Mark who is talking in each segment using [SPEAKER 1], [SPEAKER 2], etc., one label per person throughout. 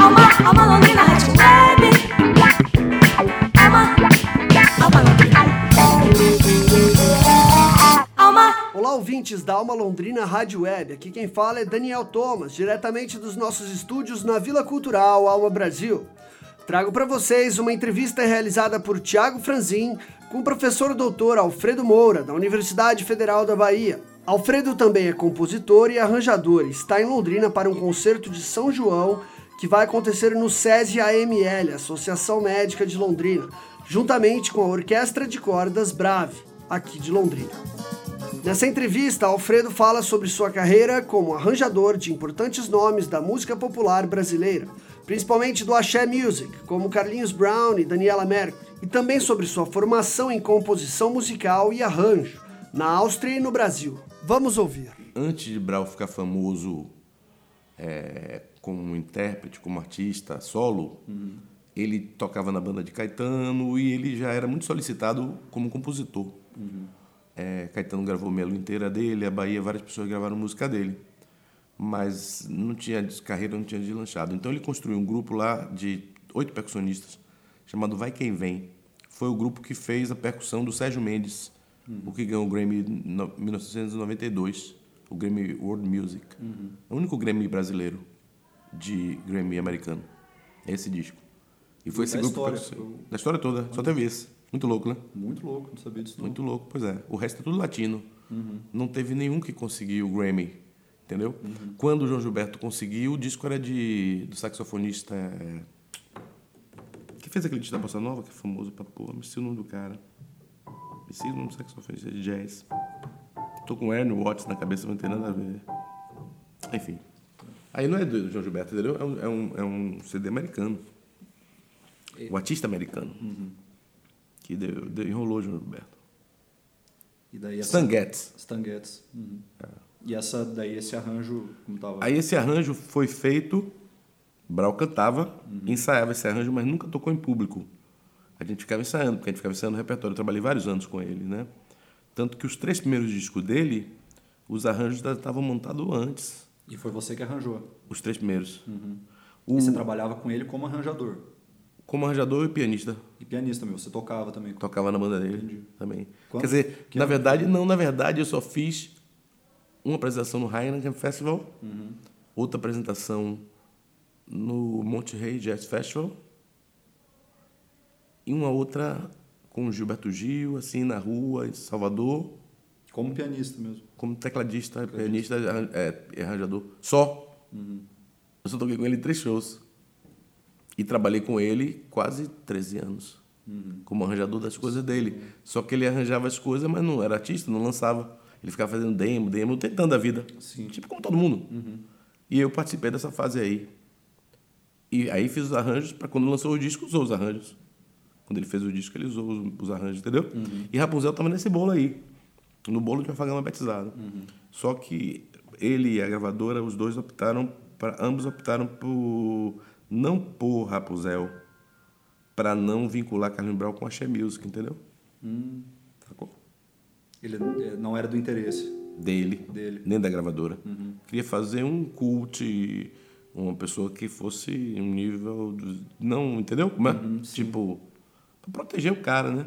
[SPEAKER 1] Alma, alma londrina, rádio web. Alma, alma londrina. Alma.
[SPEAKER 2] Olá, ouvintes da Alma Londrina Rádio Web. Aqui quem fala é Daniel Thomas, diretamente dos nossos estúdios na Vila Cultural Alma Brasil. Trago para vocês uma entrevista realizada por Tiago Franzin com o professor doutor Alfredo Moura, da Universidade Federal da Bahia. Alfredo também é compositor e arranjador está em Londrina para um concerto de São João que vai acontecer no SESI AML, Associação Médica de Londrina, juntamente com a Orquestra de Cordas Brave, aqui de Londrina. Nessa entrevista, Alfredo fala sobre sua carreira como arranjador de importantes nomes da música popular brasileira, principalmente do axé music, como Carlinhos Brown e Daniela Mercury, e também sobre sua formação em composição musical e arranjo, na Áustria e no Brasil. Vamos ouvir.
[SPEAKER 3] Antes de Brau ficar famoso é, como intérprete, como artista solo, ele tocava na banda de Caetano e ele já era muito solicitado como compositor. É, Caetano gravou Melo inteira dele, a Bahia, várias pessoas gravaram música dele. Mas não tinha carreira, não tinha deslanchado. Então ele construiu um grupo lá de oito percussionistas, chamado Vai Quem Vem. Foi o grupo que fez a percussão do Sérgio Mendes, o que ganhou o Grammy em no- 1992, o Grammy World Music. É o único Grammy brasileiro de Grammy americano. É esse disco. E foi esse
[SPEAKER 4] Da
[SPEAKER 3] grupo
[SPEAKER 4] história,
[SPEAKER 3] que
[SPEAKER 4] eu-
[SPEAKER 3] Da história toda, só teve esse. Muito louco, né?
[SPEAKER 4] Muito louco, não sabia disso não.
[SPEAKER 3] Muito louco, pois é. O resto é tudo latino. Não teve nenhum que conseguiu o Grammy, entendeu? Quando o João Gilberto conseguiu, o disco era de do saxofonista é, que fez aquele disco da bossa nova que é famoso pra porra, me esqueci o nome do cara. Me esqueci o nome do saxofonista de jazz. Tô com Ernie Watts na cabeça, não tem nada a ver. Enfim. Aí não é do João Gilberto, entendeu? É um, é um, é um CD americano. O artista americano. Que deu, deu- enrolou o João Gilberto.
[SPEAKER 4] E daí essa...
[SPEAKER 3] Stan Getz.
[SPEAKER 4] Stan Getz. Uhum. E essa, daí esse arranjo, como tava?
[SPEAKER 3] Aí esse arranjo foi feito, Brau cantava, ensaiava esse arranjo, mas nunca tocou em público. A gente ficava ensaiando, porque a gente ficava ensaiando o repertório. Eu trabalhei vários anos com ele, né? Tanto que os três primeiros discos dele, os arranjos já estavam montados antes.
[SPEAKER 4] E foi você que arranjou.
[SPEAKER 3] Os três primeiros.
[SPEAKER 4] E você trabalhava com ele como arranjador.
[SPEAKER 3] Como arranjador e pianista.
[SPEAKER 4] E pianista, meu. Você tocava também.
[SPEAKER 3] Tocava na banda dele também.
[SPEAKER 4] Quando-
[SPEAKER 3] Quer dizer,
[SPEAKER 4] que
[SPEAKER 3] na
[SPEAKER 4] ano?
[SPEAKER 3] verdade, não, na verdade, eu só fiz uma apresentação no Heineken Festival, outra apresentação no Monte Rey Jazz Festival e uma outra com o Gilberto Gil, assim, na rua, em Salvador,
[SPEAKER 4] Como pianista mesmo.
[SPEAKER 3] como tecladista, pianista é, arranjador. Só. Eu só toquei com ele em três shows. E trabalhei com ele quase 13 anos. Como arranjador das coisas dele. Só que ele arranjava as coisas, mas não era artista, não lançava. Ele ficava fazendo demo, demo, tentando a vida.
[SPEAKER 4] Sim.
[SPEAKER 3] Tipo como todo mundo. E eu participei dessa fase aí. E aí fiz os arranjos, para quando lançou o disco, usou os arranjos. Quando ele fez o disco, ele usou os, os arranjos, entendeu? E Rapunzel tava nesse bolo aí. No bolo de uma fagama batizada. Só que ele e a gravadora, os dois optaram, pra, ambos optaram por não pôr Rapunzel para não vincular Carlinhos Brau com a Xé Music, entendeu? Sacou?
[SPEAKER 4] Ele eh, não era do interesse.
[SPEAKER 3] Dele,
[SPEAKER 4] Dele.
[SPEAKER 3] nem da gravadora. Queria fazer um cult, uma pessoa que fosse um nível. do- Não, entendeu? Como é? tipo, pra proteger o cara, né?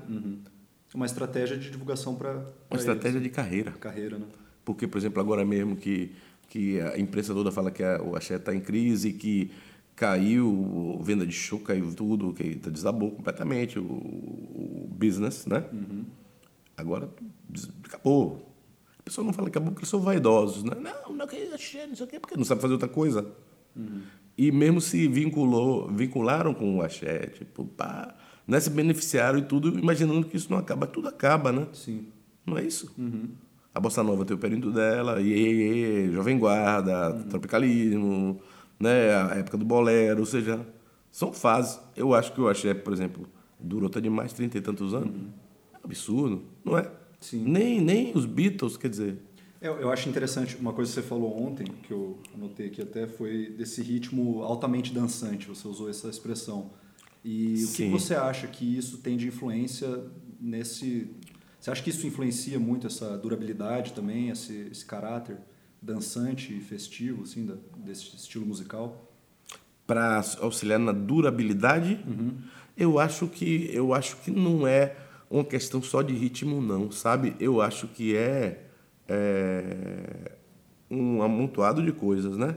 [SPEAKER 4] Uma estratégia de divulgação para
[SPEAKER 3] Uma estratégia de carreira.
[SPEAKER 4] carreira, né?
[SPEAKER 3] Porque, por exemplo, agora mesmo que, que a imprensa toda fala que a, o axé está em crise, que caiu, a venda de show caiu tudo, que tá- desabou completamente o, o business, né? Agora des- acabou. A pessoa não fala que acabou porque são vaidosos, né? Não, não, que axé, não sei o quê, porque não sabe fazer outra coisa. E mesmo se vinculou, vincularam com o axé, tipo, pá, né? se beneficiaram e tudo, imaginando que isso não acaba. Tudo acaba, né?
[SPEAKER 4] Sim.
[SPEAKER 3] Não é isso? A Bossa Nova tem o período dela, Iê, Iê, Jovem Guarda, Tropicalismo, né? a época do bolero, ou seja, são fases. Eu acho que o axé, por exemplo, durou até demais, trinta e tantos anos. É um absurdo, não é?
[SPEAKER 4] Sim.
[SPEAKER 3] Nem, nem os Beatles, quer dizer,
[SPEAKER 4] Eu, eu acho interessante, uma coisa que você falou ontem, que eu anotei aqui até, foi desse ritmo altamente dançante, você usou essa expressão. E o que você acha que isso tem de influência nesse... Você acha que isso influencia muito essa durabilidade também, esse, esse caráter dançante e festivo, assim, da, desse estilo musical?
[SPEAKER 3] Para auxiliar na durabilidade, eu acho que eu acho que não é uma questão só de ritmo, não, sabe? Eu acho que é, é um amontoado de coisas, né?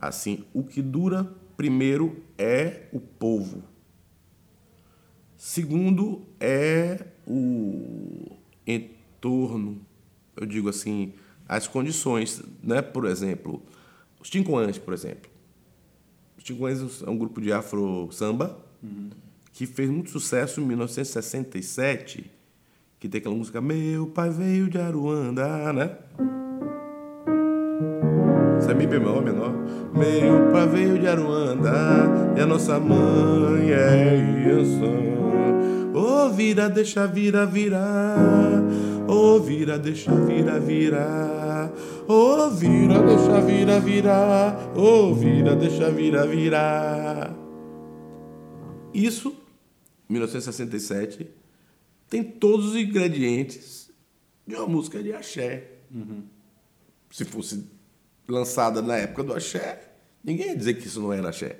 [SPEAKER 3] Assim, o que dura primeiro é o povo. Segundo é o entorno, eu digo assim, as condições, né? Por exemplo, os Tincoãs, por exemplo. Os Tincoãs é um grupo de afro samba que fez muito sucesso em 1967, que tem aquela música Meu pai veio de Aruanda, né? Isso é mi bemol menor. Meu pai veio de Aruanda e a nossa mãe é Iansã. Ô vira, deixa vira, virar. Ô vira, deixa vira, virar. Ô vira, deixa vira, virar. Ô vira, deixa vira, virar. Isso, 1967, tem todos os ingredientes de uma música de axé. Se fosse lançada na época do axé, ninguém ia dizer que isso não era axé.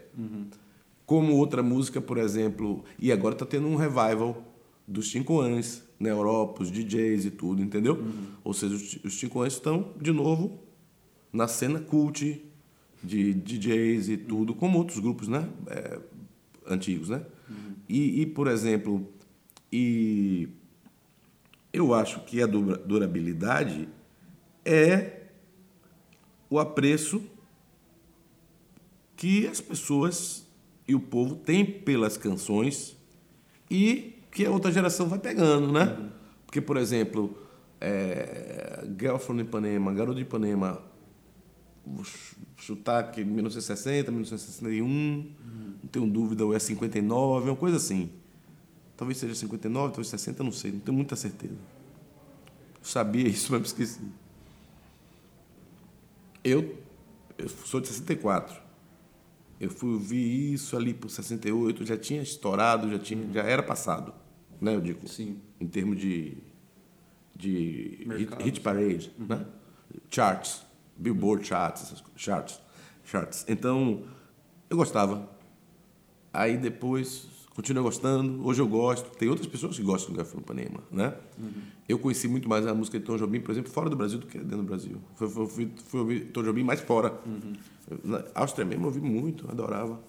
[SPEAKER 3] Como outra música, por exemplo, e agora está tendo um revival dos Cinco Anos na Europa, os DJs e tudo, entendeu? Ou seja, os, os Cinco Anos estão, de novo, na cena cult de DJs e tudo, como outros grupos, né? É, antigos, né? E, e, por exemplo, e eu acho que a dura- durabilidade é o apreço que as pessoas e o povo têm pelas canções e que a outra geração vai pegando, né? Porque, por exemplo, é, Girl from Ipanema, Garoto de Ipanema, chutar que 1960, 1961, não tenho dúvida, ou é 59, uma coisa assim. Talvez seja 59, talvez 60, não sei, não tenho muita certeza. Sabia isso, mas me esqueci. Eu, eu sou de 64. Eu fui ouvir isso ali por 68, já tinha estourado, já, tinha, já era passado, né, eu digo.
[SPEAKER 4] Sim.
[SPEAKER 3] Em termos de, de hit,
[SPEAKER 4] Mercado.
[SPEAKER 3] hit parade, né? Charts, Billboard charts, charts, charts. Então, eu gostava. Aí depois, continuei gostando. Hoje eu gosto. Tem outras pessoas que gostam do Garfield Panema, né? Eu conheci muito mais a música de Tom Jobim, por exemplo, fora do Brasil do que dentro do Brasil. Fui, fui, fui, ouvir Tom Jobim mais fora. Na Áustria mesmo eu ouvi muito, adorava.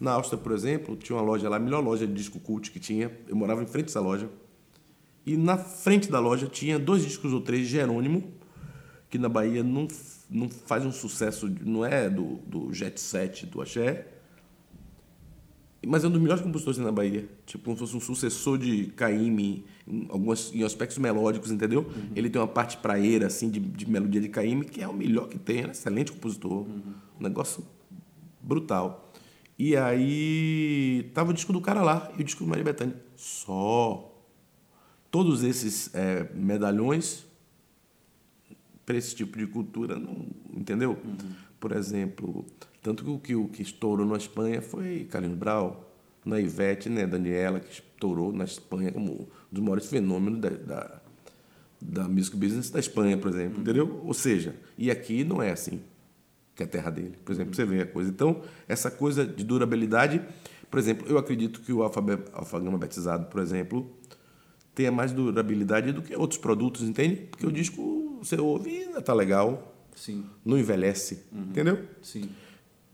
[SPEAKER 3] Na Áustria, por exemplo, tinha uma loja lá, a melhor loja de disco cult que tinha. Eu morava em frente dessa loja. E na frente da loja tinha dois discos ou três de Jerônimo, que na Bahia não, não faz um sucesso, não é do, do jet set, do axé, mas é um dos melhores compositores na Bahia. Tipo, como se fosse um sucessor de Caymmi, em, algumas, em aspectos melódicos, entendeu? Ele tem uma parte praeira, assim, de, de melodia de Caymmi, que é o melhor que tem, é um excelente compositor. Um negócio brutal. E aí, tava o disco do cara lá, e o disco do Maria Bethânia. Só. Todos esses eh, medalhões para esse tipo de cultura, não, entendeu? Por exemplo, tanto que o que, o que estourou na Espanha foi Carlinhos Brau, na Ivete, né, Daniela, que estourou na Espanha como um dos maiores fenômenos da, da, da music business da Espanha, por exemplo, entendeu? Ou seja, e aqui não é assim, que é a terra dele, por exemplo, você vê a coisa. Então, essa coisa de durabilidade, por exemplo, eu acredito que o alfagama batizado, por exemplo, tenha mais durabilidade do que outros produtos, entende? Porque o disco você ouve e ainda tá legal,
[SPEAKER 4] Sim,
[SPEAKER 3] não envelhece, entendeu?
[SPEAKER 4] sim.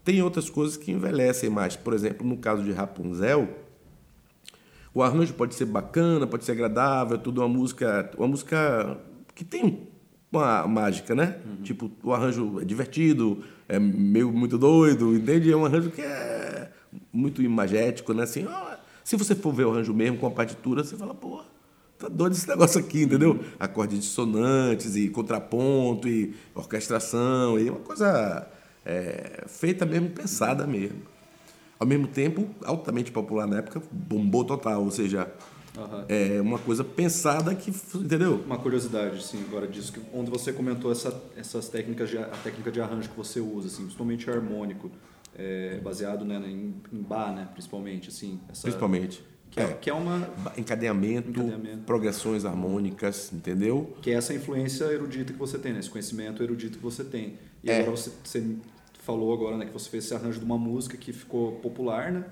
[SPEAKER 3] Tem outras coisas que envelhecem mais. Por exemplo, no caso de Rapunzel, o arranjo pode ser bacana, pode ser agradável, tudo uma música, uma música que tem uma mágica, né? Tipo, o arranjo é divertido, é meio muito doido, entende? É um arranjo que é muito imagético, né? Assim, ó, se você for ver o arranjo mesmo com a partitura, você fala, pô, tá doido esse negócio aqui, entendeu? Acordes dissonantes e contraponto e orquestração e uma coisa é, feita mesmo, pensada mesmo. Ao mesmo tempo, altamente popular na época, bombou total, ou seja,
[SPEAKER 4] Aham.
[SPEAKER 3] é uma coisa pensada que, entendeu?
[SPEAKER 4] Uma curiosidade, sim, agora disso, que, onde você comentou essa, essas técnicas, de, a técnica de arranjo que você usa, assim, principalmente harmônico, é, baseado né, em, em Bach, né, principalmente, assim. Essa,
[SPEAKER 3] Principalmente.
[SPEAKER 4] Que é, que é uma
[SPEAKER 3] Encadeamento,
[SPEAKER 4] Encadeamento.
[SPEAKER 3] progressões harmônicas, entendeu?
[SPEAKER 4] que é essa influência erudita que você tem, né? esse conhecimento erudito que você tem. E
[SPEAKER 3] É.
[SPEAKER 4] agora você, você falou agora, né, que você fez esse arranjo de uma música que ficou popular, né?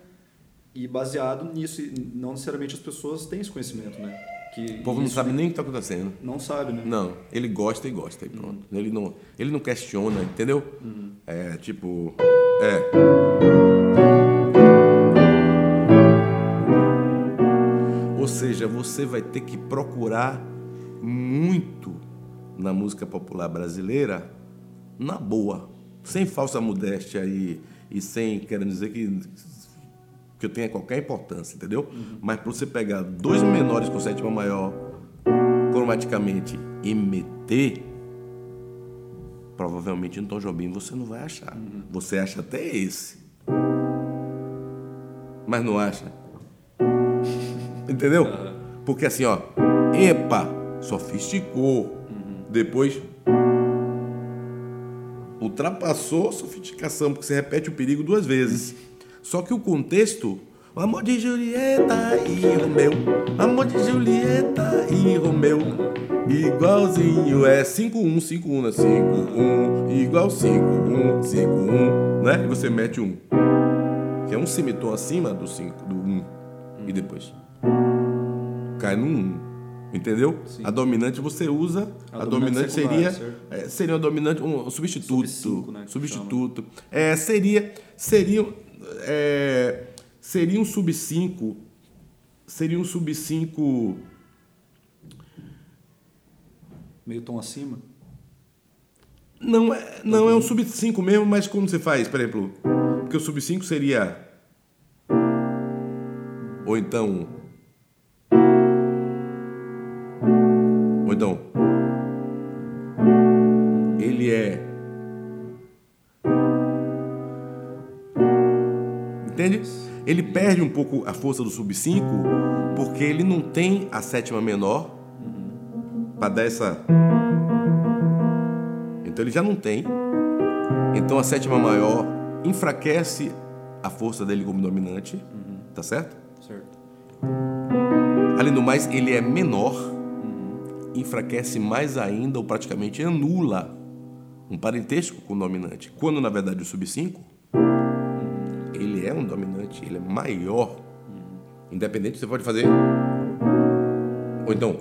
[SPEAKER 4] E baseado nisso, não necessariamente as pessoas têm esse conhecimento, né? Que
[SPEAKER 3] O povo não sabe nem o que está acontecendo.
[SPEAKER 4] Não sabe, né?
[SPEAKER 3] Não, ele gosta e gosta e pronto. Ele, não, ele não questiona, entendeu? É tipo. É. Ou seja, você vai ter que procurar muito na música popular brasileira, na boa, sem falsa modéstia e, e sem querendo dizer que, que eu tenha qualquer importância, entendeu? Mas para você pegar dois menores com sétima maior cromaticamente e meter, provavelmente no Tom Jobim você não vai achar. Você acha até esse. Mas não acha. Entendeu? Porque assim, ó, epa, sofisticou. Depois ultrapassou a sofisticação, porque você repete o perigo duas vezes. Só que o contexto, o amor de Julieta e Romeu, amor de Julieta e Romeu, igualzinho é 51, 51, né? 51, igual 51, 51, né? E você mete um, que é um semitom acima do 5, do 1, um, e depois cai no 1. Um. Entendeu? A dominante você usa. A,
[SPEAKER 4] A
[SPEAKER 3] dominante,
[SPEAKER 4] dominante
[SPEAKER 3] seria. é, seria uma dominante, um substituto.
[SPEAKER 4] Sub-cinco, né,
[SPEAKER 3] substituto. É, seria. Seria. É, seria um sub 5. Seria um sub 5.
[SPEAKER 4] Meio tom acima.
[SPEAKER 3] Não é, não é um sub 5 mesmo, mas como você faz, por exemplo? Porque o sub 5 seria. Ou então. Ele é. Entende? Ele perde um pouco a força do sub 5 porque ele não tem a sétima menor para dar essa. Então ele já não tem. Então a sétima maior enfraquece a força dele como dominante, tá certo?
[SPEAKER 4] Certo.
[SPEAKER 3] Além do mais, ele é menor, enfraquece mais ainda ou praticamente anula um parentesco com o dominante. Quando na verdade o sub 5 ele é um dominante, ele é maior. Independente, você pode fazer. Ou então.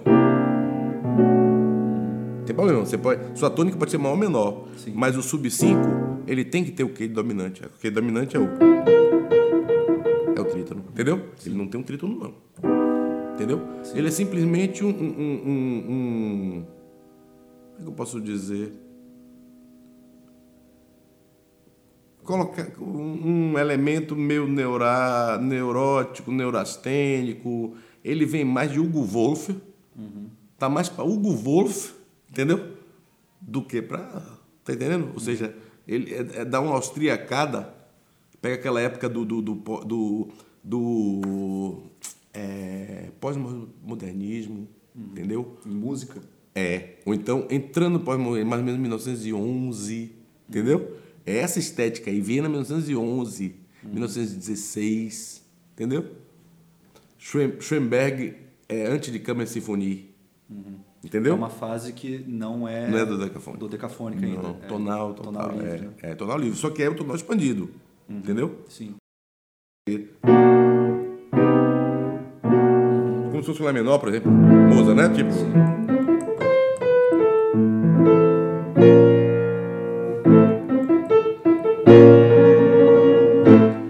[SPEAKER 3] Tem problema, você pode. Sua tônica pode ser maior ou menor.
[SPEAKER 4] Sim.
[SPEAKER 3] Mas o sub 5, ele tem que ter o que de dominante. O que de dominante é o. É o trítono. Entendeu? Ele não tem um trítono, não. Entendeu? Ele é simplesmente um, um, um, um- Como é que eu posso dizer? Colocar um, elemento meio neura, neurótico, neurastênico. Ele vem mais de Hugo Wolff. Tá mais para Hugo Wolff, entendeu? Do que para. Tá entendendo? Ou seja, ele é, é dar uma austriacada. Pega aquela época do. do, do, do, do é, pós-modernismo, entendeu?
[SPEAKER 4] Em música.
[SPEAKER 3] É. Ou então, entrando pós-modernismo, mais ou menos 1911, entendeu? É essa estética aí, Viena 1911, 1916, entendeu? Schoen- Schoenberg é antes de Câmara Sinfonia, entendeu?
[SPEAKER 4] É uma fase que não é.
[SPEAKER 3] Não é do decafônico.
[SPEAKER 4] Do decafônico ainda.
[SPEAKER 3] Não,
[SPEAKER 4] É
[SPEAKER 3] tonal, total.
[SPEAKER 4] Tonal livre,
[SPEAKER 3] é,
[SPEAKER 4] né?
[SPEAKER 3] é, tonal livre. Só que é o tonal expandido, entendeu?
[SPEAKER 4] Sim.
[SPEAKER 3] Como se fosse um Lá menor, por exemplo. Mozart, né? Tipo.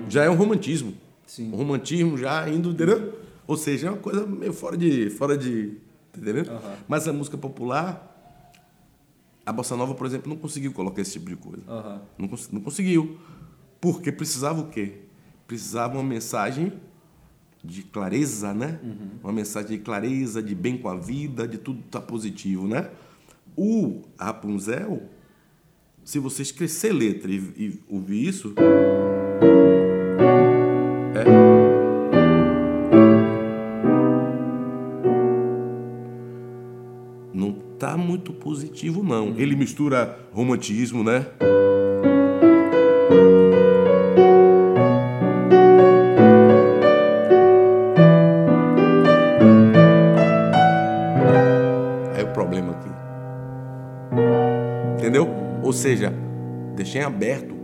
[SPEAKER 3] Já é um romantismo.
[SPEAKER 4] Sim.
[SPEAKER 3] Um romantismo já indo, entendeu? Ou seja, é uma coisa meio fora de. Fora de entendendo?
[SPEAKER 4] Aham.
[SPEAKER 3] Mas a música popular, a Bossa Nova, por exemplo, não conseguiu colocar esse tipo de coisa.
[SPEAKER 4] Aham.
[SPEAKER 3] Não, cons- não conseguiu. Porque precisava o quê? Precisava uma mensagem de clareza, né? Uma mensagem de clareza, de bem com a vida, de tudo tá positivo, né? O Rapunzel, se você esquecer letra e, e ouvir isso, é. Não tá muito positivo, não. Ele mistura romantismo, né? Seja, deixei aberto,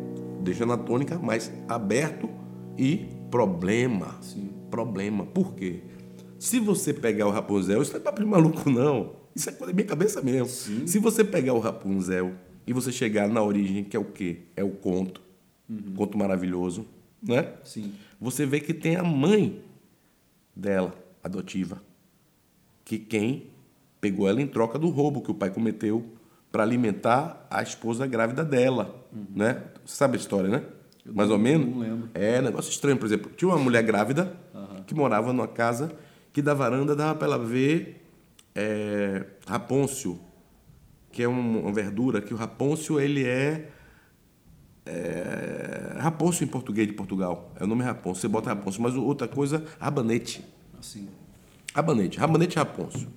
[SPEAKER 3] deixando a tônica, mas aberto e problema.
[SPEAKER 4] Sim.
[SPEAKER 3] Problema. Por quê? Se você pegar o Rapunzel, isso não é papo de maluco, não. Isso é coisa da minha cabeça mesmo. Se você pegar o Rapunzel e você chegar na origem, que é o quê? É o conto. Conto maravilhoso, né?
[SPEAKER 4] Sim.
[SPEAKER 3] Você vê que tem a mãe dela, adotiva, que quem pegou ela em troca do roubo que o pai cometeu para alimentar a esposa grávida dela, né? Você sabe a história, né? Mais ou menos.
[SPEAKER 4] não lembro.
[SPEAKER 3] É, negócio estranho, por exemplo. Tinha uma mulher grávida que morava numa casa que da varanda dava para ela ver é, rapôncio, que é um- uma verdura, que o rapôncio ele é, é rapôncio em português de Portugal. É o nome rapôncio. Você bota rapôncio, mas outra coisa, rabanete.
[SPEAKER 4] Assim.
[SPEAKER 3] Rabanete, rabanete e rapôncio.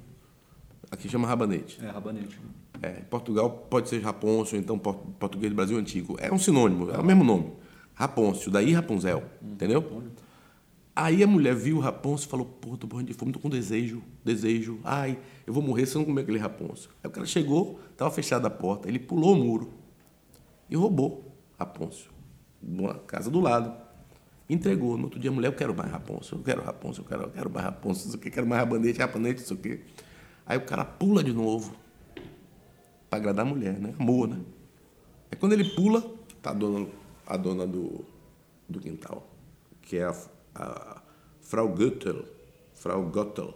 [SPEAKER 3] Aqui chama rabanete.
[SPEAKER 4] É, rabanete.
[SPEAKER 3] É, em Portugal pode ser Rapôncio, então por- português do Brasil antigo. É um sinônimo, é o mesmo nome. Rapôncio, daí Rapunzel, entendeu? Aí a mulher viu o Rapôncio e falou, pô, tô morrendo de fome, tô com desejo, desejo. Ai, eu vou morrer se eu não comer aquele Rapôncio. Aí o cara chegou, estava fechada a porta, ele pulou o muro e roubou Rapôncio, numa casa do lado. Entregou. No outro dia a mulher, eu quero mais Rapôncio, eu quero Rapôncio, eu quero, eu quero mais isso aqui, quero mais rabanete, rabanete, isso aqui. Aí o cara pula de novo para agradar a mulher, né? Amor, né? Aí quando ele pula, tá a dona, a dona do, do quintal, que é a, a Frau Göttel, Frau Göttel,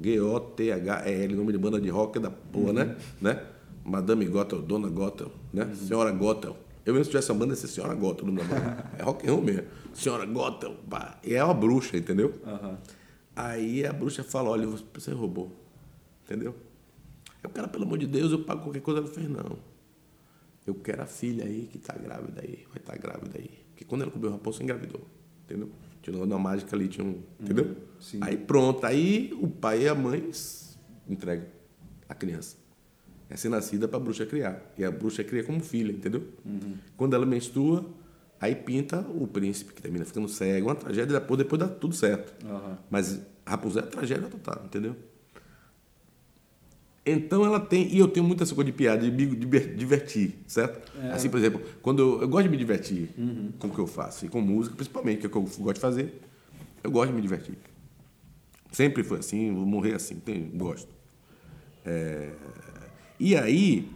[SPEAKER 3] G-O-T-H-E-L, nome de banda de rock da porra, né? né? Madame Göttel, Dona Göttel, né? Senhora Göttel. Eu mesmo se tivesse uma banda, ia ser Senhora Göttel, nome da banda. É rock and roll mesmo. Senhora Göttel, pá. E é uma bruxa, entendeu?
[SPEAKER 4] Aham.
[SPEAKER 3] Aí a bruxa fala, olha, você roubou. Entendeu? Aí o cara, pelo amor de Deus, eu pago qualquer coisa. Ela fez, não. Eu quero a filha aí que tá grávida aí. Vai estar grávida aí. Porque quando ela comeu o raposo, engravidou. Entendeu? Tinha uma mágica ali, tinha um. Entendeu?
[SPEAKER 4] sim.
[SPEAKER 3] Aí pronto. Aí o pai e a mãe entregam a criança. É ser nascida para a bruxa criar. E a bruxa cria como filha, entendeu? Quando ela menstrua, aí pinta o príncipe, que termina ficando cego. Uma tragédia, depois, depois dá tudo certo.
[SPEAKER 4] Aham.
[SPEAKER 3] Mas Rapunzel é tragédia total, entendeu? Então ela tem, e eu tenho muita essa coisa de piada, de me diver- divertir, certo? Assim, por exemplo, quando eu, eu gosto de me divertir com o que eu faço, e com música, principalmente, que é o que eu gosto de fazer, eu gosto de me divertir. Sempre foi assim, vou morrer assim, tem, gosto. É, e aí,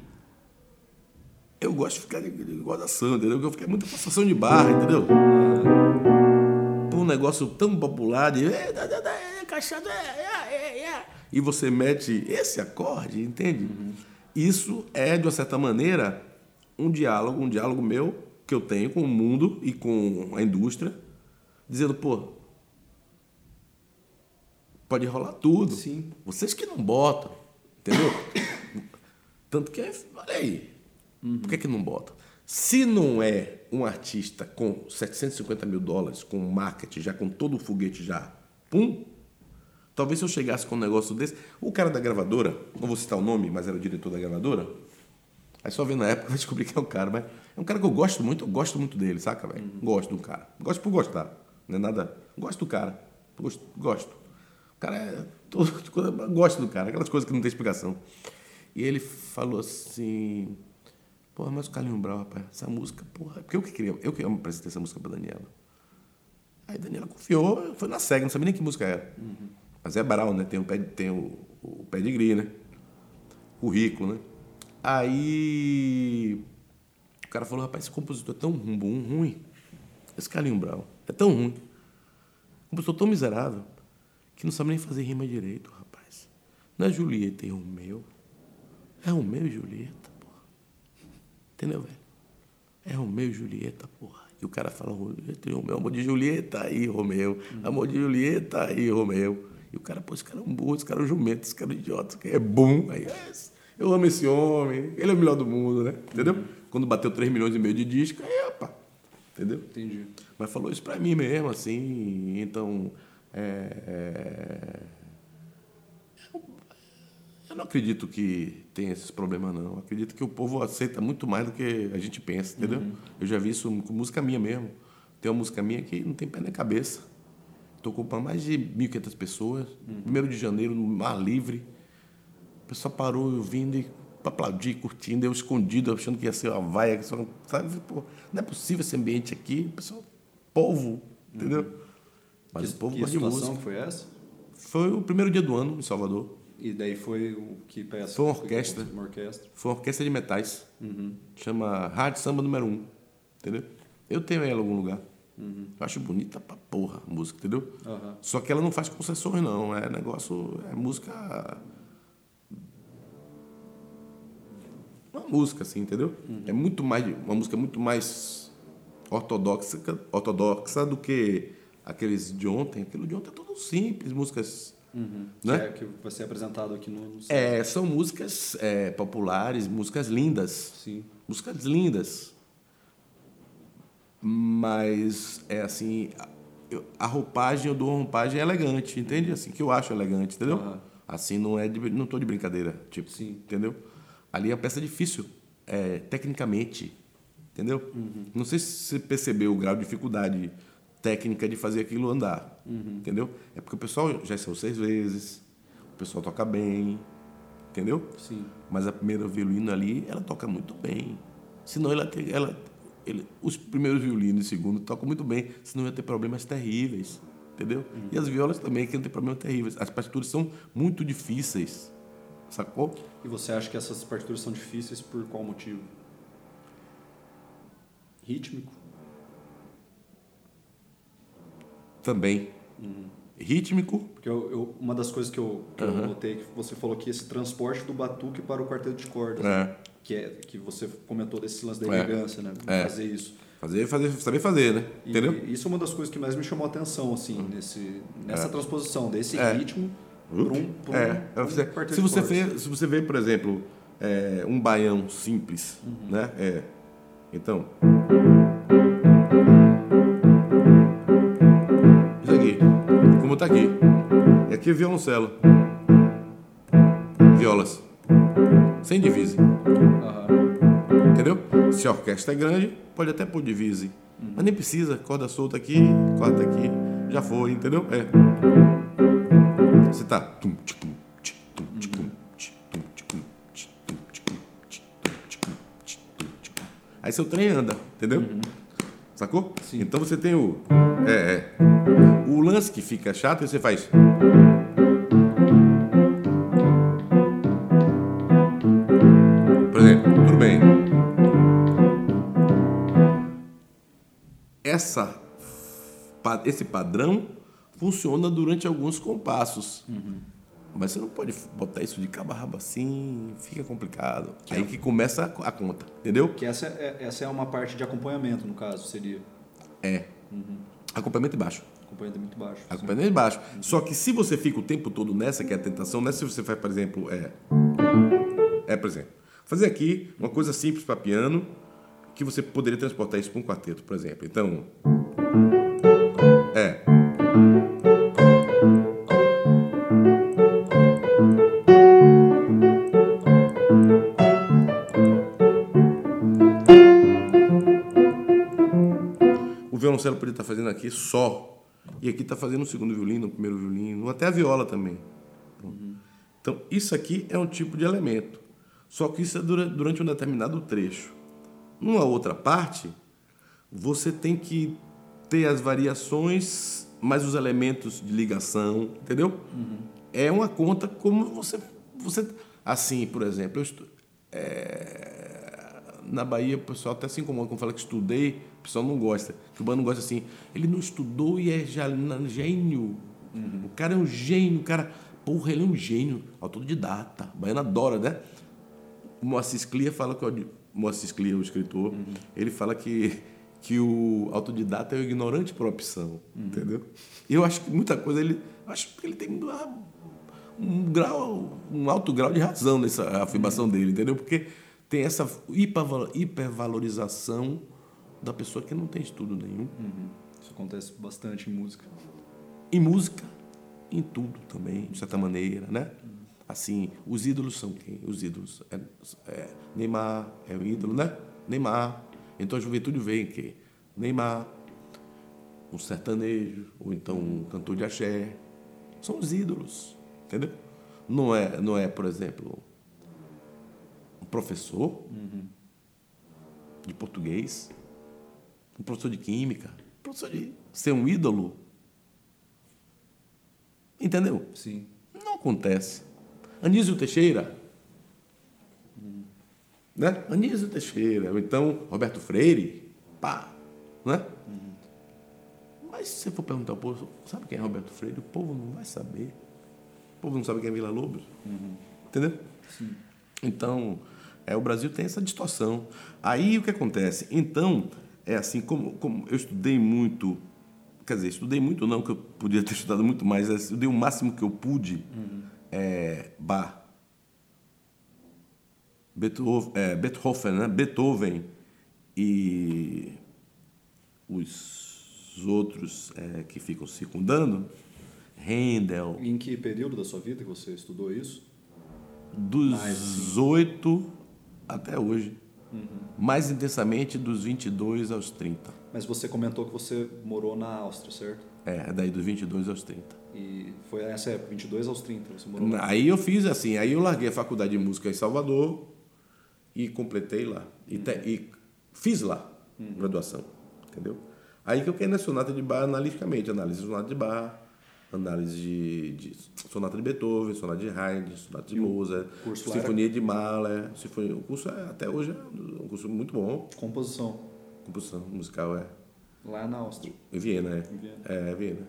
[SPEAKER 3] eu gosto de ficar de gozação, entendeu? Eu fiquei muita passação de barra, entendeu? Por um negócio tão popular de. "É, é, é, é, é, é", E você mete esse acorde, entende? Isso é, de uma certa maneira, um diálogo, um diálogo meu que eu tenho com o mundo e com a indústria, dizendo, pô, pode rolar tudo.
[SPEAKER 4] Sim.
[SPEAKER 3] Vocês que não botam, entendeu? Tanto que, olha aí, por que, que não botam? Se não é um artista com 750 mil dólares, com marketing, já com todo o foguete já, pum, talvez se eu chegasse com um negócio desse, o cara da gravadora, não vou citar o nome, mas era o diretor da gravadora, aí só vendo na época vai descobrir que é um cara, mas é um cara que eu gosto muito, eu gosto muito dele, saca, velho? Gosto do cara. Gosto por gostar, não é nada, gosto do cara, gosto. gosto. O cara é. Todo, gosto do cara, aquelas coisas que não tem explicação. E ele falou assim. Porra, mas o Carlinhos Brau, rapaz, essa música, porra. Porque eu que queria, eu que apresentei essa música pra Daniela. Aí Daniela confiou, foi na cega, não sabia nem que música era. Mas é Brau, né? Tem o, pé- tem o, o pedigree, né? Currículo, né? Aí. O cara falou, rapaz, esse compositor é tão bom, ruim. Esse Carlinhos Brau é tão ruim. Compositor tão miserável que não sabe nem fazer rima direito, rapaz. Não é Julieta e Romeu. É Romeu e Julieta, porra. Entendeu, velho? É Romeu e Julieta, porra. E o cara fala Romeu, amor de Julieta e Romeu. Amor de Julieta e Romeu. E o cara, pô, esse cara é um burro, esse cara é um jumento, esse cara é um idiota, esse cara é bom. Aí, é, eu amo esse homem, ele é o melhor do mundo, né? Entendeu? Quando bateu 3 milhões e meio de disco, aí, opa. Entendeu?
[SPEAKER 4] Entendi.
[SPEAKER 3] Mas falou isso pra mim mesmo, assim. Então. é, é, Eu não acredito que tenha esses problemas, não. Eu acredito que o povo aceita muito mais do que a gente pensa, entendeu? Eu já vi isso com música minha mesmo. Tem uma música minha que não tem pé nem cabeça. Estou ocupando mais de 1.500 pessoas. Primeiro de janeiro, no Mar Livre. O pessoal parou ouvindo e para aplaudir, curtindo, eu escondido, achando que ia ser uma vaia, que só, sabe? Pô, não é possível esse ambiente aqui, pessoal, povo, entendeu? Mas
[SPEAKER 4] que,
[SPEAKER 3] o povo
[SPEAKER 4] que
[SPEAKER 3] gosta de
[SPEAKER 4] situação
[SPEAKER 3] música.
[SPEAKER 4] foi essa?
[SPEAKER 3] Foi o primeiro dia do ano em Salvador.
[SPEAKER 4] E daí foi o que peça?
[SPEAKER 3] Foi uma orquestra.
[SPEAKER 4] Uma orquestra.
[SPEAKER 3] Foi uma orquestra de metais. Chama Rádio Samba Número 1. Entendeu? Eu tenho ela em algum lugar. Eu acho bonita pra porra a música, entendeu?
[SPEAKER 4] Aham.
[SPEAKER 3] Só que ela não faz concessões, não. É negócio. É música. Uma música, assim, entendeu? É muito mais. Uma música muito mais ortodoxa, ortodoxa do que aqueles de ontem. Aquilo de ontem é tudo simples, músicas.
[SPEAKER 4] Que,
[SPEAKER 3] Né?
[SPEAKER 4] é, que vai ser apresentado aqui no, no
[SPEAKER 3] É, são músicas é, populares, músicas lindas.
[SPEAKER 4] Sim.
[SPEAKER 3] Músicas lindas. Mas é assim, a- a roupagem, eu dou uma roupagem elegante, entende? Assim, que eu acho elegante, entendeu?
[SPEAKER 4] Aham.
[SPEAKER 3] Assim, não é de, não tô de brincadeira, tipo,
[SPEAKER 4] Sim.
[SPEAKER 3] entendeu? Ali é uma peça difícil, é, tecnicamente, entendeu? Não sei se você percebeu o grau de dificuldade técnica de fazer aquilo andar, entendeu? É porque o pessoal já saiu seis vezes, o pessoal toca bem, entendeu?
[SPEAKER 4] Sim.
[SPEAKER 3] Mas a primeira violino ali, ela toca muito bem. Senão ela, ela ele, os primeiros violinos e segundo tocam muito bem, senão ia ter problemas terríveis, entendeu? E as violas também, que não tem problemas terríveis. As partituras são muito difíceis, sacou?
[SPEAKER 4] E você acha que essas partituras são difíceis por qual motivo? Rítmico?
[SPEAKER 3] Também. Rítmico,
[SPEAKER 4] Porque eu, eu- uma das coisas que eu, que eu notei é que você falou que esse transporte do batuque para o quarteto de cordas,
[SPEAKER 3] É.
[SPEAKER 4] que é que você comentou desse lance da
[SPEAKER 3] É.
[SPEAKER 4] elegância, né?
[SPEAKER 3] É.
[SPEAKER 4] Fazer isso.
[SPEAKER 3] fazer, fazer, saber fazer, né?
[SPEAKER 4] E
[SPEAKER 3] Entendeu?
[SPEAKER 4] isso é uma das coisas que mais me chamou a atenção, assim, nesse, nessa transposição desse
[SPEAKER 3] É.
[SPEAKER 4] ritmo para um, um,
[SPEAKER 3] É, se você vê, se você vê, por exemplo, é, um baião simples, né? É. Então. Isso aqui, como tá aqui. E aqui é violoncelo. Violas. Sem divise.
[SPEAKER 4] Aham.
[SPEAKER 3] Entendeu? Se a orquestra é grande, pode até pôr divise. Mas nem precisa, corda solta aqui, corda aqui, já foi, entendeu? É. Você tá. tum. Aí seu trem anda, entendeu? Sacou?
[SPEAKER 4] Sim.
[SPEAKER 3] Então você tem o. É, é. O lance que fica chato é você faz. Essa, esse padrão funciona durante alguns compassos. Mas você não pode botar isso de cabo a rabo assim, fica complicado. Aí que começa a, conta, entendeu?
[SPEAKER 4] Que essa é, essa é uma parte de acompanhamento, no caso, seria.
[SPEAKER 3] É. Acompanhamento e baixo.
[SPEAKER 4] Acompanhamento muito baixo.
[SPEAKER 3] Acompanhamento e baixo. Só que se você fica o tempo todo nessa, que é a tentação, nessa se você faz, por exemplo, é. É, por exemplo, fazer aqui uma coisa simples para piano, que você poderia transportar isso para um quarteto, por exemplo. Então. É. O violoncelo poderia estar fazendo aqui só. E aqui está fazendo o segundo violino, o primeiro violino, até a viola também. Então, isso aqui é um tipo de elemento. Só que isso é dura- durante um determinado trecho. Numa outra parte, você tem que ter as variações, mais os elementos de ligação, entendeu? É uma conta como você. você assim, por exemplo, eu estu- é, na Bahia o pessoal até se incomoda quando fala que estudei, o pessoal não gosta. Que o bando não gosta assim. Ele não estudou e é já, na- gênio. O cara é um gênio, o cara. Porra, ele é um gênio, autodidata. O baiano adora, né? O Moacir Clia fala que Moacir Clia, o escritor, ele fala que que o autodidata é o ignorante por opção, entendeu? E eu acho que muita coisa ele, acho que ele tem um grau, um alto grau de razão nessa afirmação dele, entendeu? Porque tem essa hiperval- hipervalorização da pessoa que não tem estudo nenhum
[SPEAKER 4] Isso acontece bastante em música.
[SPEAKER 3] em música, em tudo também, de certa maneira, né? Assim, os ídolos são quem? Os ídolos. É, é, Neymar é o ídolo, né? Neymar. Então a juventude vê em quê? Neymar, um sertanejo, ou então um cantor de axé. São os ídolos, entendeu? Não é, não é por exemplo, um professor de português, um professor de química, um professor de ser um ídolo. Entendeu?
[SPEAKER 4] Sim.
[SPEAKER 3] Não acontece. Anísio Teixeira. Né? Anísio Teixeira. Ou então Roberto Freire. Pá. Né? Mas se você for perguntar ao povo, sabe quem é Roberto Freire? O povo não vai saber. O povo não sabe quem é Vila Lobos. Entendeu? Então, é, o Brasil tem essa distorção. Aí o que acontece? Então, é assim, como, como eu estudei muito, quer dizer, estudei muito não, que eu podia ter estudado muito mais, eu estudei o máximo que eu pude, é, Bach, Beethoven, é, Beethoven, né? Beethoven e os outros é, que ficam circundando, Handel,
[SPEAKER 4] em que período da sua vida que você estudou isso?
[SPEAKER 3] dos oito até hoje. Mais intensamente dos 22 aos 30.
[SPEAKER 4] Mas você comentou que você morou na Áustria, certo?
[SPEAKER 3] É, daí dos 22 aos 30.
[SPEAKER 4] E foi essa época, 22 aos 30, você morou lá.
[SPEAKER 3] Aí eu fiz assim, aí eu larguei a faculdade de música em Salvador e completei lá. E, te- e fiz lá, graduação, entendeu? Aí que eu quero na sonata de bar analiticamente, análise de sonata de bar, análise de, de sonata de Beethoven, sonata de Haydn, sonata de Mozart,
[SPEAKER 4] lá era-
[SPEAKER 3] sinfonia de Mahler, sinfonia, o curso é, até hoje é um curso muito bom,
[SPEAKER 4] Composição,
[SPEAKER 3] composição musical é
[SPEAKER 4] lá na Áustria.
[SPEAKER 3] em Viena, é.
[SPEAKER 4] Em Viena.
[SPEAKER 3] É, Viena.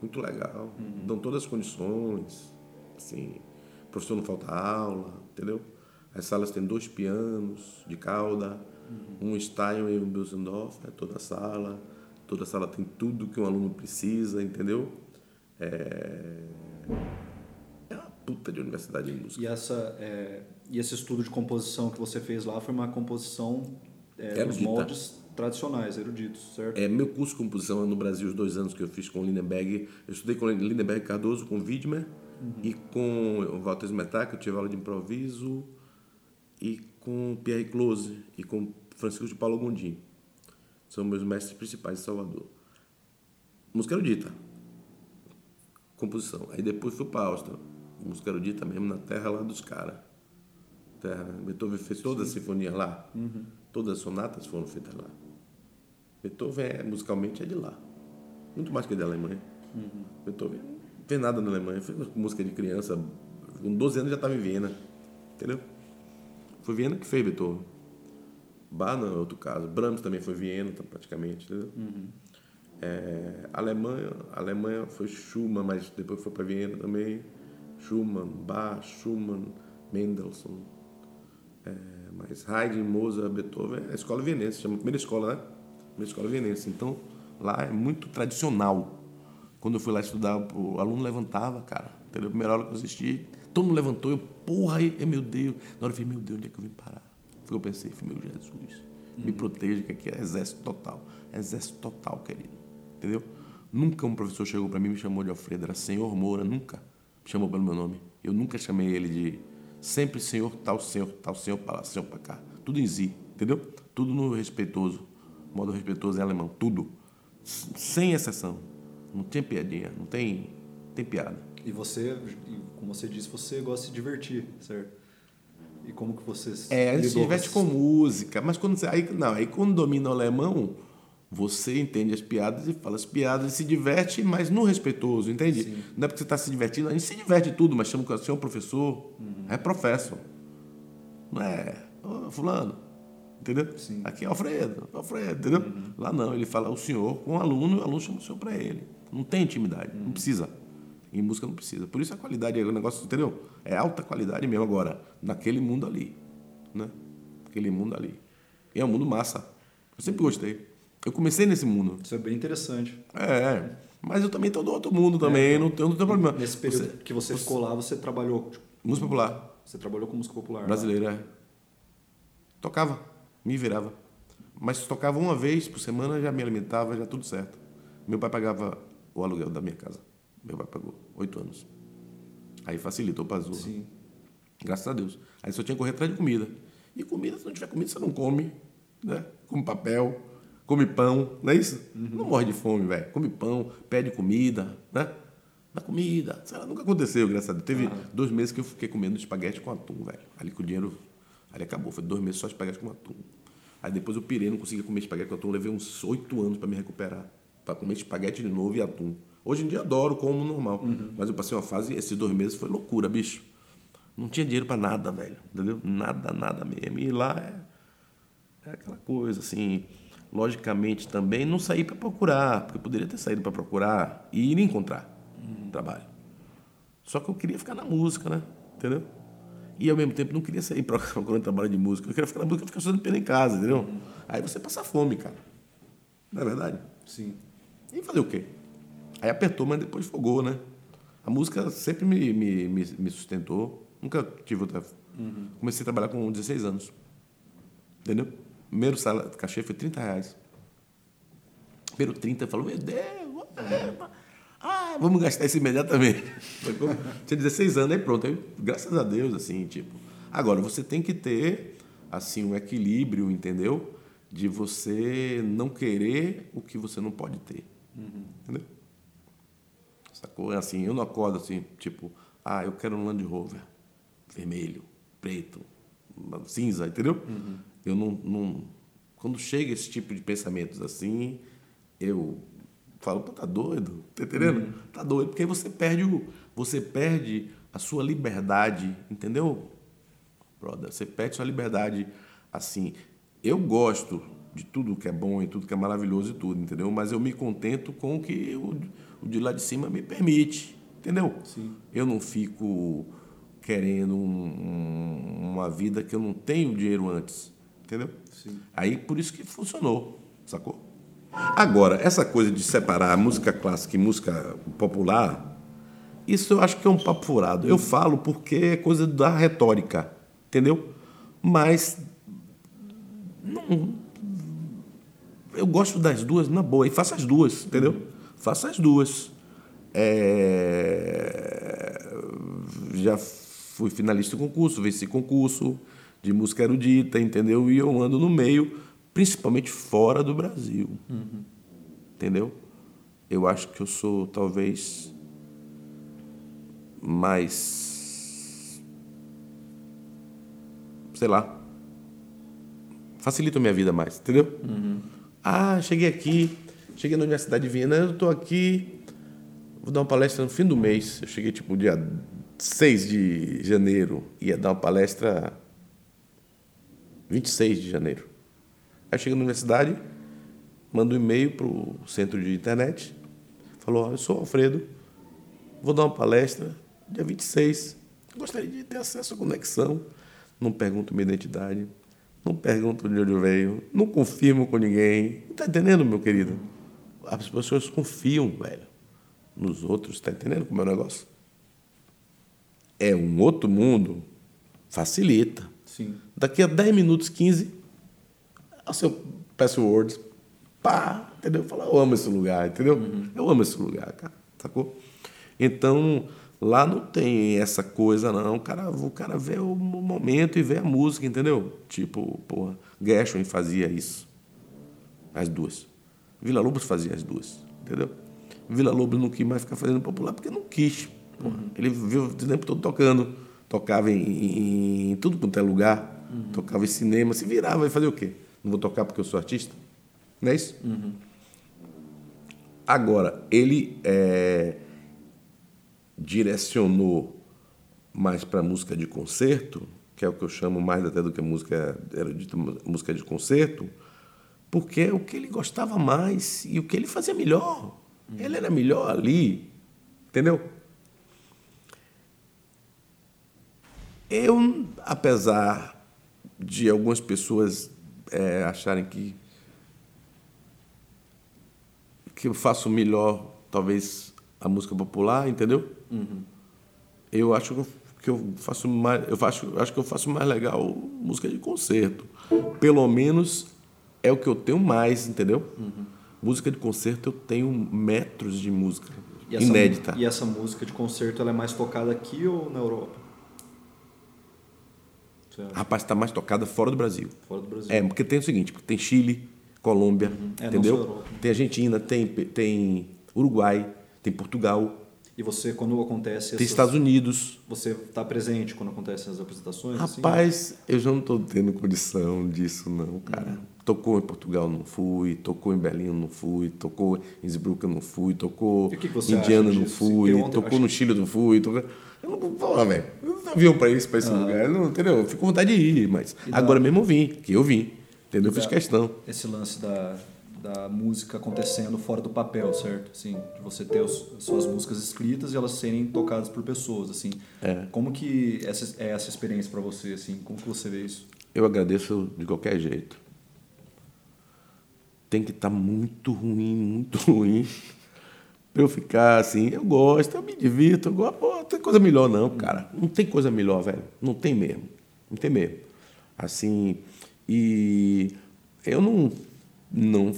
[SPEAKER 3] Muito legal. Dão todas as condições. Assim, o professor não falta aula, entendeu? As salas têm dois pianos de cauda, um Stein e um Bösendorf, né? toda a sala. Toda a sala tem tudo que um aluno precisa, entendeu? É, é uma puta de universidade de música.
[SPEAKER 4] E, essa, é, e esse estudo de composição que você fez lá foi uma composição é,
[SPEAKER 3] Erudita.
[SPEAKER 4] moldes tradicionais, eruditos, certo?
[SPEAKER 3] É, meu curso de composição é no Brasil, os dois anos que eu fiz com o Lindenberg. Eu estudei com Lindenberg Cardoso, com o Widmer e com o Walter Smetak, eu tive aula de improviso, e com Pierre Close e com Francisco de Paulo Gondim. São meus mestres principais de Salvador. Música erudita. Composição. Aí depois fui para a Áustria. Música erudita mesmo na terra lá dos caras. Terra. Beethoven fez todas as sinfonias lá. Todas as sonatas foram feitas lá. Beethoven é, musicalmente é de lá. Muito mais que da Alemanha. Beethoven não fez nada na Alemanha. Fez música de criança. Com 12 anos já estava em Viena. Entendeu? Foi Viena que fez Beethoven. Bach não é outro caso. Brahms também foi Viena, tá, praticamente. Entendeu? É, Alemanha, Alemanha foi Schumann, mas depois foi para Viena também. Schumann, Bach, Schumann, Mendelssohn. É, mas Haydn, Mozart, Beethoven é a escola vienense, chama a primeira escola, né? Primeira escola vienense. Então, lá é muito tradicional. Quando eu fui lá estudar, o aluno levantava, cara. Entendeu? A primeira aula que eu assisti, todo mundo levantou. Eu, porra, aí, meu Deus. Na hora eu falei, meu Deus, onde é que eu vim parar? Foi eu pensei, falei, meu Jesus, me proteja, que aqui é exército total. Exército total, querido. Entendeu? Nunca um professor chegou para mim e me chamou de Alfredo, era Senhor Moura, nunca me chamou pelo meu nome. Eu nunca chamei ele de sempre Senhor, tal Senhor, tal Senhor para lá, Senhor para cá. Tudo em si, entendeu? Tudo no respeitoso, modo respeitoso em alemão, tudo. Sem exceção. Não tem piadinha, não tem, tem piada.
[SPEAKER 4] E você, como você disse, você gosta de se divertir, certo? E como que você
[SPEAKER 3] É, a gente se diverte com música, mas quando você. Aí, não, aí quando domina o alemão, você entende as piadas e fala as piadas e se diverte, mas no respeitoso, entende? Não é porque você está se divertindo, a gente se diverte tudo, mas chama o senhor professor, é professor. Não é, ô, fulano, entendeu?
[SPEAKER 4] Sim.
[SPEAKER 3] Aqui é Alfredo, Alfredo, entendeu? Lá não, ele fala o senhor com o aluno e o aluno chama o senhor para ele. Não tem intimidade, não precisa. Em música não precisa. Por isso a qualidade é o negócio, entendeu? É alta qualidade mesmo agora, naquele mundo ali, né? Aquele mundo ali. E é um mundo massa. Eu sempre gostei. Eu comecei nesse mundo.
[SPEAKER 4] Isso é bem interessante.
[SPEAKER 3] É, mas eu também estou do outro mundo também, não, tenho, não tem problema.
[SPEAKER 4] Nesse período que você, ficou lá, você trabalhou, tipo,
[SPEAKER 3] Música popular,
[SPEAKER 4] você trabalhou com música popular. lá.
[SPEAKER 3] brasileira. é. Tocava, me virava. Mas tocava uma vez por semana, já me alimentava, já tudo certo. Meu pai pagava o aluguel da minha casa. Meu pai pagou, oito anos. Aí facilitou para Azul.
[SPEAKER 4] Sim.
[SPEAKER 3] Graças a Deus. Aí só tinha que correr atrás de comida. E comida, se não tiver comida, você não come. Né? Come papel, come pão, não é isso? Não morre de fome, velho. Come pão, pede comida, né? Dá comida. Sei lá, nunca aconteceu, graças a Deus. Teve dois meses que eu fiquei comendo espaguete com atum, velho. Ali com o dinheiro Aí acabou, foi dois meses só espaguete com atum. Aí depois eu pirei, não conseguia comer espaguete com atum, levei uns oito anos para me recuperar, para comer espaguete de novo e atum. Hoje em dia adoro, como normal. Mas eu passei uma fase, esses dois meses foi loucura, bicho. Não tinha dinheiro para nada, velho. Entendeu? Nada, nada mesmo. E lá é, é aquela coisa, assim. Logicamente também não saí para procurar, porque eu poderia ter saído para procurar e ir encontrar trabalho. Só que eu queria ficar na música, né? Entendeu? E ao mesmo tempo não queria sair procurando trabalho de música. Eu queria ficar na música e ficar estudando piano em casa, entendeu? Aí você passa fome, cara. Não é verdade?
[SPEAKER 4] Sim.
[SPEAKER 3] E fazer o quê? Aí apertou, mas depois fogou, né? A música sempre me, me, me, me sustentou. Nunca tive outra. Comecei a trabalhar com 16 anos. Entendeu? Primeiro salário, cachê foi 30 reais. Primeiro 30, falou, meu Deus, é, vamos gastar isso imediatamente. Tinha 16 anos, aí pronto. Aí, graças a Deus, assim, tipo. Agora, você tem que ter, assim, um equilíbrio, entendeu? De você não querer o que você não pode ter. Entendeu? Sacou? É assim, eu não acordo assim, tipo, ah, eu quero um Land Rover vermelho, preto, cinza, entendeu? Eu não, não. Quando chega esse tipo de pensamentos assim, eu falo, pô, tá doido? Tá entendendo? Tá doido, porque aí você perde o. Você perde a sua liberdade, entendeu? Brother, você perde sua liberdade assim. Eu gosto de tudo que é bom e tudo que é maravilhoso e tudo, entendeu? Mas eu me contento com o que o, o de lá de cima me permite, entendeu?
[SPEAKER 4] Sim.
[SPEAKER 3] Eu não fico querendo um- uma vida que eu não tenho dinheiro antes, entendeu?
[SPEAKER 4] Sim.
[SPEAKER 3] Aí por isso que funcionou, sacou? Agora, essa coisa de separar música clássica e música popular, isso eu acho que é um papo furado. Eu falo porque é coisa da retórica, entendeu? Mas não, eu gosto das duas na boa e faço as duas, entendeu? Faço as duas. É, Já fui finalista de concurso, venci concurso de música erudita, entendeu? E eu ando no meio, principalmente fora do Brasil, entendeu? Eu acho que eu sou talvez mais, sei lá, facilita a minha vida mais, entendeu? Ah, cheguei aqui, cheguei na Universidade de Viena, eu estou aqui, vou dar uma palestra no fim do mês. Eu cheguei tipo dia 6 de janeiro, ia dar uma palestra 26 de janeiro. Aí cheguei na universidade, mando um e-mail para o centro de internet, falou, "Ó, eu sou o Alfredo, vou dar uma palestra dia 26, gostaria de ter acesso à conexão, não pergunto minha identidade, não pergunto de onde eu venho, não confirmo com ninguém. Tá entendendo, meu querido? As pessoas confiam, velho, nos outros, tá entendendo como é o negócio? É um outro mundo, facilita.
[SPEAKER 4] Sim.
[SPEAKER 3] Daqui a 10 minutos, 15, o seu password, pá, entendeu? Fala, eu amo esse lugar, entendeu? Eu amo esse lugar, cara, sacou? Então, lá não tem essa coisa, não. O cara, o cara vê o momento e vê a música, entendeu? Tipo, porra, Gershwin fazia isso. As duas. Vila Lobos fazia as duas, entendeu? Vila Lobos não quis mais ficar fazendo popular porque não quis. porra. Ele viu o tempo todo tocando. Tocava em, em- em tudo quanto é lugar. Tocava em cinema. Se virava, vai fazer o quê? Não vou tocar porque eu sou artista? Não é isso? Agora, ele é, direcionou mais para música de concerto, que é o que eu chamo mais até do que música erudita, música de concerto, porque é o que ele gostava mais e o que ele fazia melhor. Ele era melhor ali, entendeu? Eu, apesar de algumas pessoas é, acharem que que eu faço melhor, talvez, a música popular, entendeu? Eu acho que eu, que eu faço mais, eu faço, acho que eu faço mais legal música de concerto. Pelo menos é o que eu tenho mais, entendeu? Música de concerto eu tenho metros de música
[SPEAKER 4] E essa,
[SPEAKER 3] inédita.
[SPEAKER 4] E essa música de concerto ela é mais tocada aqui ou na Europa?
[SPEAKER 3] Rapaz, está mais tocada fora do Brasil.
[SPEAKER 4] Fora do Brasil.
[SPEAKER 3] É, porque tem o seguinte, porque tem Chile, Colômbia,
[SPEAKER 4] É, não
[SPEAKER 3] entendeu?
[SPEAKER 4] Europa.
[SPEAKER 3] Tem Argentina, tem, tem Uruguai, tem Portugal,
[SPEAKER 4] E você, quando acontece
[SPEAKER 3] Tem
[SPEAKER 4] essas-
[SPEAKER 3] Estados Unidos.
[SPEAKER 4] Você está presente quando acontecem as apresentações? assim?
[SPEAKER 3] Rapaz, eu já não tô tendo condição disso, não, cara. Tocou em Portugal, não fui. Tocou em Berlim, não fui. Tocou em Innsbruck, não fui. Tocou em Indiana, não fui.
[SPEAKER 4] Ontem
[SPEAKER 3] tocou no Chile, não fui. Tocou... Eu não porra, velho. Eu avião pra isso, pra esse lugar. Eu não, entendeu? Eu fico com vontade de ir, mas
[SPEAKER 4] E
[SPEAKER 3] agora mesmo eu vim, que eu vim. Entendeu? Eu fiz questão.
[SPEAKER 4] Esse lance da, da música acontecendo fora do papel, certo? Assim, de você ter os, suas músicas escritas e elas serem tocadas por pessoas, assim.
[SPEAKER 3] É.
[SPEAKER 4] Como que essa é essa experiência para você, assim? Como que você vê isso?
[SPEAKER 3] Eu agradeço de qualquer jeito. Tem que estar muito ruim, muito ruim. Eu ficar assim, eu gosto, eu me divirto, eu gosto. Pô, não tem coisa melhor não, cara. Não tem coisa melhor, velho. Não tem mesmo. Não tem mesmo. Assim, e eu não, não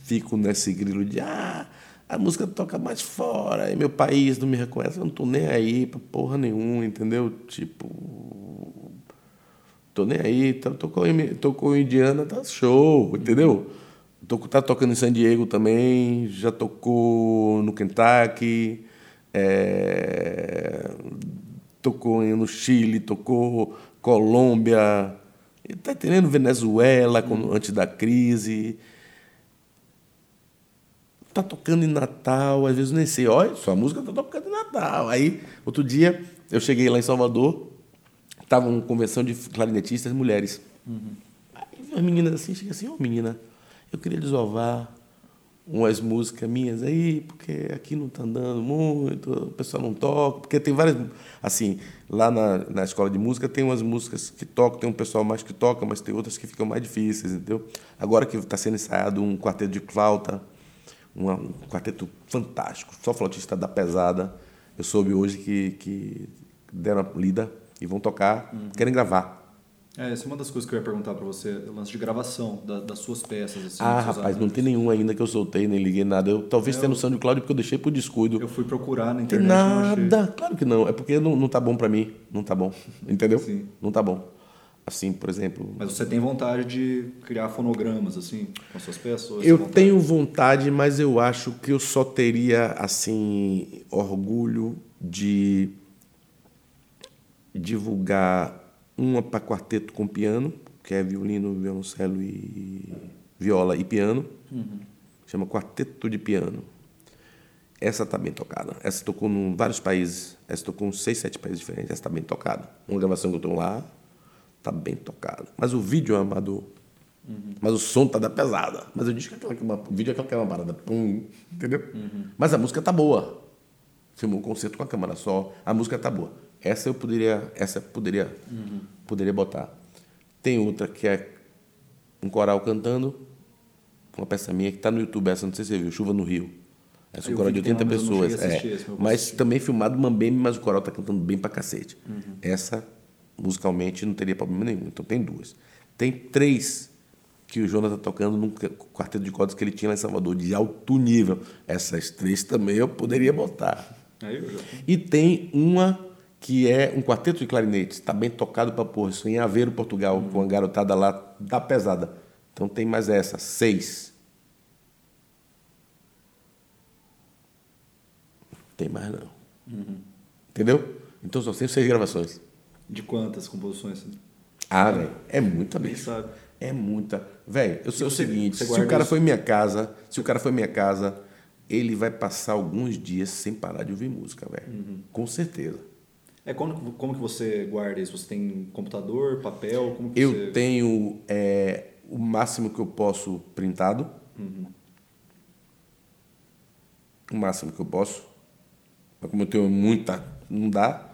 [SPEAKER 3] fico nesse grilo de ah, a música toca mais fora, e meu país não me reconhece, eu não tô nem aí pra porra nenhuma, entendeu? Tipo, tô nem aí, tá- tocou em, tocou em Indiana, tá show, entendeu? Tocou, tá tocando em San Diego também, já tocou no Kentucky, é, tocou no Chile, tocou Colômbia, e tá entendendo? Venezuela, quando- antes da crise. Tá tocando em Natal, às vezes nem sei, olha, sua música tá tocando em Natal. Aí, outro dia, eu cheguei lá em Salvador, tava uma convenção de clarinetistas mulheres. Aí as meninas assim, chega assim, ô menina, eu queria desovar umas músicas minhas aí, porque aqui não está andando muito, o pessoal não toca, porque tem várias, assim, lá na, na escola de música tem umas músicas que tocam, tem um pessoal mais que toca, mas tem outras que ficam mais difíceis, entendeu? Agora que está sendo ensaiado um quarteto de flauta, uma- um quarteto fantástico, só flautista da pesada, eu soube hoje que, que deram a lida e vão tocar, querem gravar.
[SPEAKER 4] É, essa é uma das coisas que eu ia perguntar para você, o lance de gravação da- das suas peças, assim.
[SPEAKER 3] Ah, rapaz, não
[SPEAKER 4] arranjos.
[SPEAKER 3] tem nenhum ainda que eu soltei, nem liguei nada. Eu talvez tenha no SoundCloud porque eu deixei por descuido.
[SPEAKER 4] Eu fui procurar na
[SPEAKER 3] Não
[SPEAKER 4] internet não
[SPEAKER 3] nada. Claro que não. É porque não, não tá bom pra mim. Não tá bom. Entendeu?
[SPEAKER 4] Sim.
[SPEAKER 3] Não tá bom. Assim, por exemplo.
[SPEAKER 4] Mas você tem vontade de criar fonogramas, assim, com as suas peças?
[SPEAKER 3] Eu
[SPEAKER 4] vontade?
[SPEAKER 3] tenho vontade, mas eu acho que eu só teria, assim, orgulho de divulgar uma para quarteto com piano, que é violino, violoncelo e viola e piano. Chama Quarteto de Piano. Essa está bem tocada. Essa tocou em vários países. Essa tocou em seis, sete países diferentes. Essa está bem tocada. Uma gravação que eu tenho lá está bem tocada. Mas o vídeo é amador. Mas o som tá da pesada. Mas eu disse que aquela que é uma, o vídeo é aquela que é uma parada. Pum, entendeu? Mas a música tá boa. Filmou um concerto com a câmera só. A música tá boa. Essa eu poderia, essa poderia, poderia botar. Tem outra que é um coral cantando, uma peça minha que está no YouTube, essa não sei se você viu, Chuva no Rio. Essa é um coral de
[SPEAKER 4] vi que tem
[SPEAKER 3] 80
[SPEAKER 4] lá, mas eu não
[SPEAKER 3] pessoas. é.
[SPEAKER 4] esse, mas vou
[SPEAKER 3] Mas também filmado mambembe, mas o coral tá cantando bem pra cacete. Essa, musicalmente, não teria problema nenhum. Então tem duas. Tem três que o Jonas tá tocando num quarteto de cordas que ele tinha lá em Salvador, de alto nível. Essas três também eu poderia botar.
[SPEAKER 4] Aí eu já...
[SPEAKER 3] E tem uma que é um quarteto de clarinetes, está bem tocado para porra, isso em Aveiro, Portugal, com a garotada lá da pesada. Então tem mais essa, seis. Tem mais não. Entendeu? Então só tem seis gravações.
[SPEAKER 4] De quantas composições?
[SPEAKER 3] Ah, velho, é muita bicho.
[SPEAKER 4] sabe.
[SPEAKER 3] É muita. Velho, eu sei o seguinte, se o cara
[SPEAKER 4] isso?
[SPEAKER 3] foi em minha casa, se o cara foi em minha casa, ele vai passar alguns dias sem parar de ouvir música, velho.
[SPEAKER 4] Uhum.
[SPEAKER 3] Com certeza.
[SPEAKER 4] É, como, como que você guarda isso? Você tem computador, papel? Como
[SPEAKER 3] Eu
[SPEAKER 4] você...
[SPEAKER 3] tenho é, o máximo que eu posso printado. O máximo que eu posso. Mas como eu tenho muita, não dá.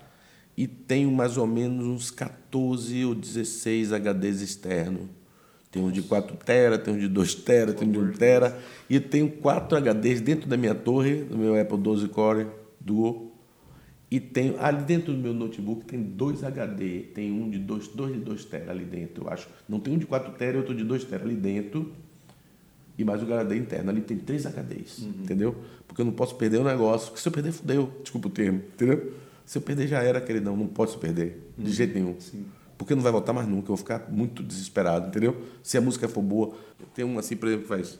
[SPEAKER 3] E tenho mais ou menos uns 14 ou 16 HDs externos. Tem um de 4 tera, tem um de 2 tera, tem um de 1 tera. E tenho 4 HDs dentro da minha torre, do meu Apple 12 Core Duo. E tenho ali dentro do meu notebook tem dois HD, tem um de 2 dois, de 2 tera ali dentro, eu acho. Não tem um de 4 tera e outro de 2 tera ali dentro. E mais o HD interno. Ali tem três HDs, entendeu? Porque eu não posso perder o negócio. Porque se eu perder, fudeu. Desculpa o termo, entendeu? Se eu perder, já era, queridão. Não posso perder. De jeito nenhum. Porque não vai voltar mais nunca. Eu vou ficar muito desesperado, entendeu? Se a música for boa. Tem um assim, por exemplo, que faz.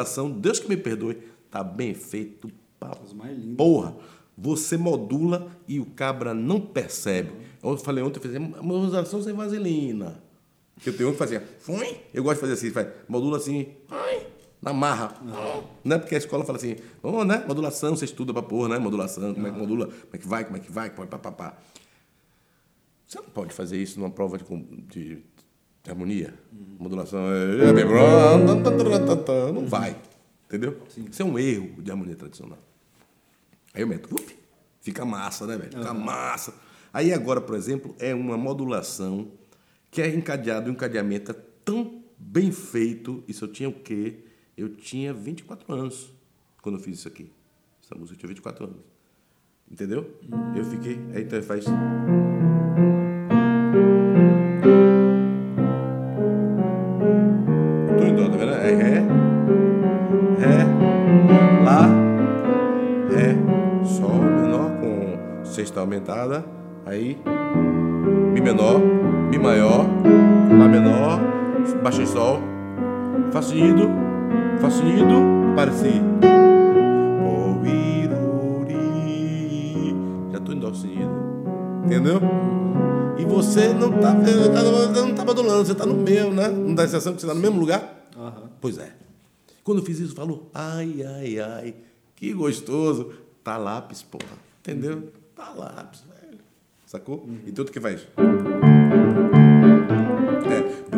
[SPEAKER 3] Modulação, Deus que me perdoe, tá bem feito porra. Você modula e o cabra não percebe. Eu falei ontem, eu fiz uma modulação sem vaselina. Eu tenho um que fazia, fui. Eu gosto de fazer assim, faz, modula assim, ai, na marra. Não é porque a escola fala assim, oh, né? Modulação, você estuda pra porra, né? Modulação, como é que modula, como é que vai, como é que vai, como é pá, pá, pá. Você não pode fazer isso numa prova de, de- harmonia. Modulação é. Não vai. Entendeu? Isso é um erro de harmonia tradicional. Aí eu meto, uf, fica massa, né, velho? Fica massa. Aí agora, por exemplo, é uma modulação que é encadeado, um encadeamento é tão bem feito. Isso eu tinha o quê? Eu tinha 24 anos quando eu fiz isso aqui. Essa música eu tinha 24 anos. Entendeu? Eu fiquei. Aí então faz. Sexta aumentada, aí Mi menor, Mi maior, Lá menor, Baixa em Sol, Fá sustenido, Fá sustenido, para si. Já tô em Dó sustenido, entendeu? E você não tá, vendo, tá- não tá modulando, você tá no mesmo, né? Não dá a sensação que você tá no mesmo lugar?
[SPEAKER 4] Aham.
[SPEAKER 3] Pois é. Quando eu fiz isso, falou, ai, ai, ai, que gostoso. Tá lápis, porra. Entendeu? Tá lápis, velho. Sacou? E tudo que faz. É.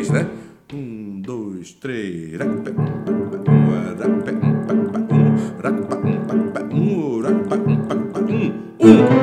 [SPEAKER 3] Isso, né? Um, dois, três. Um, um, um.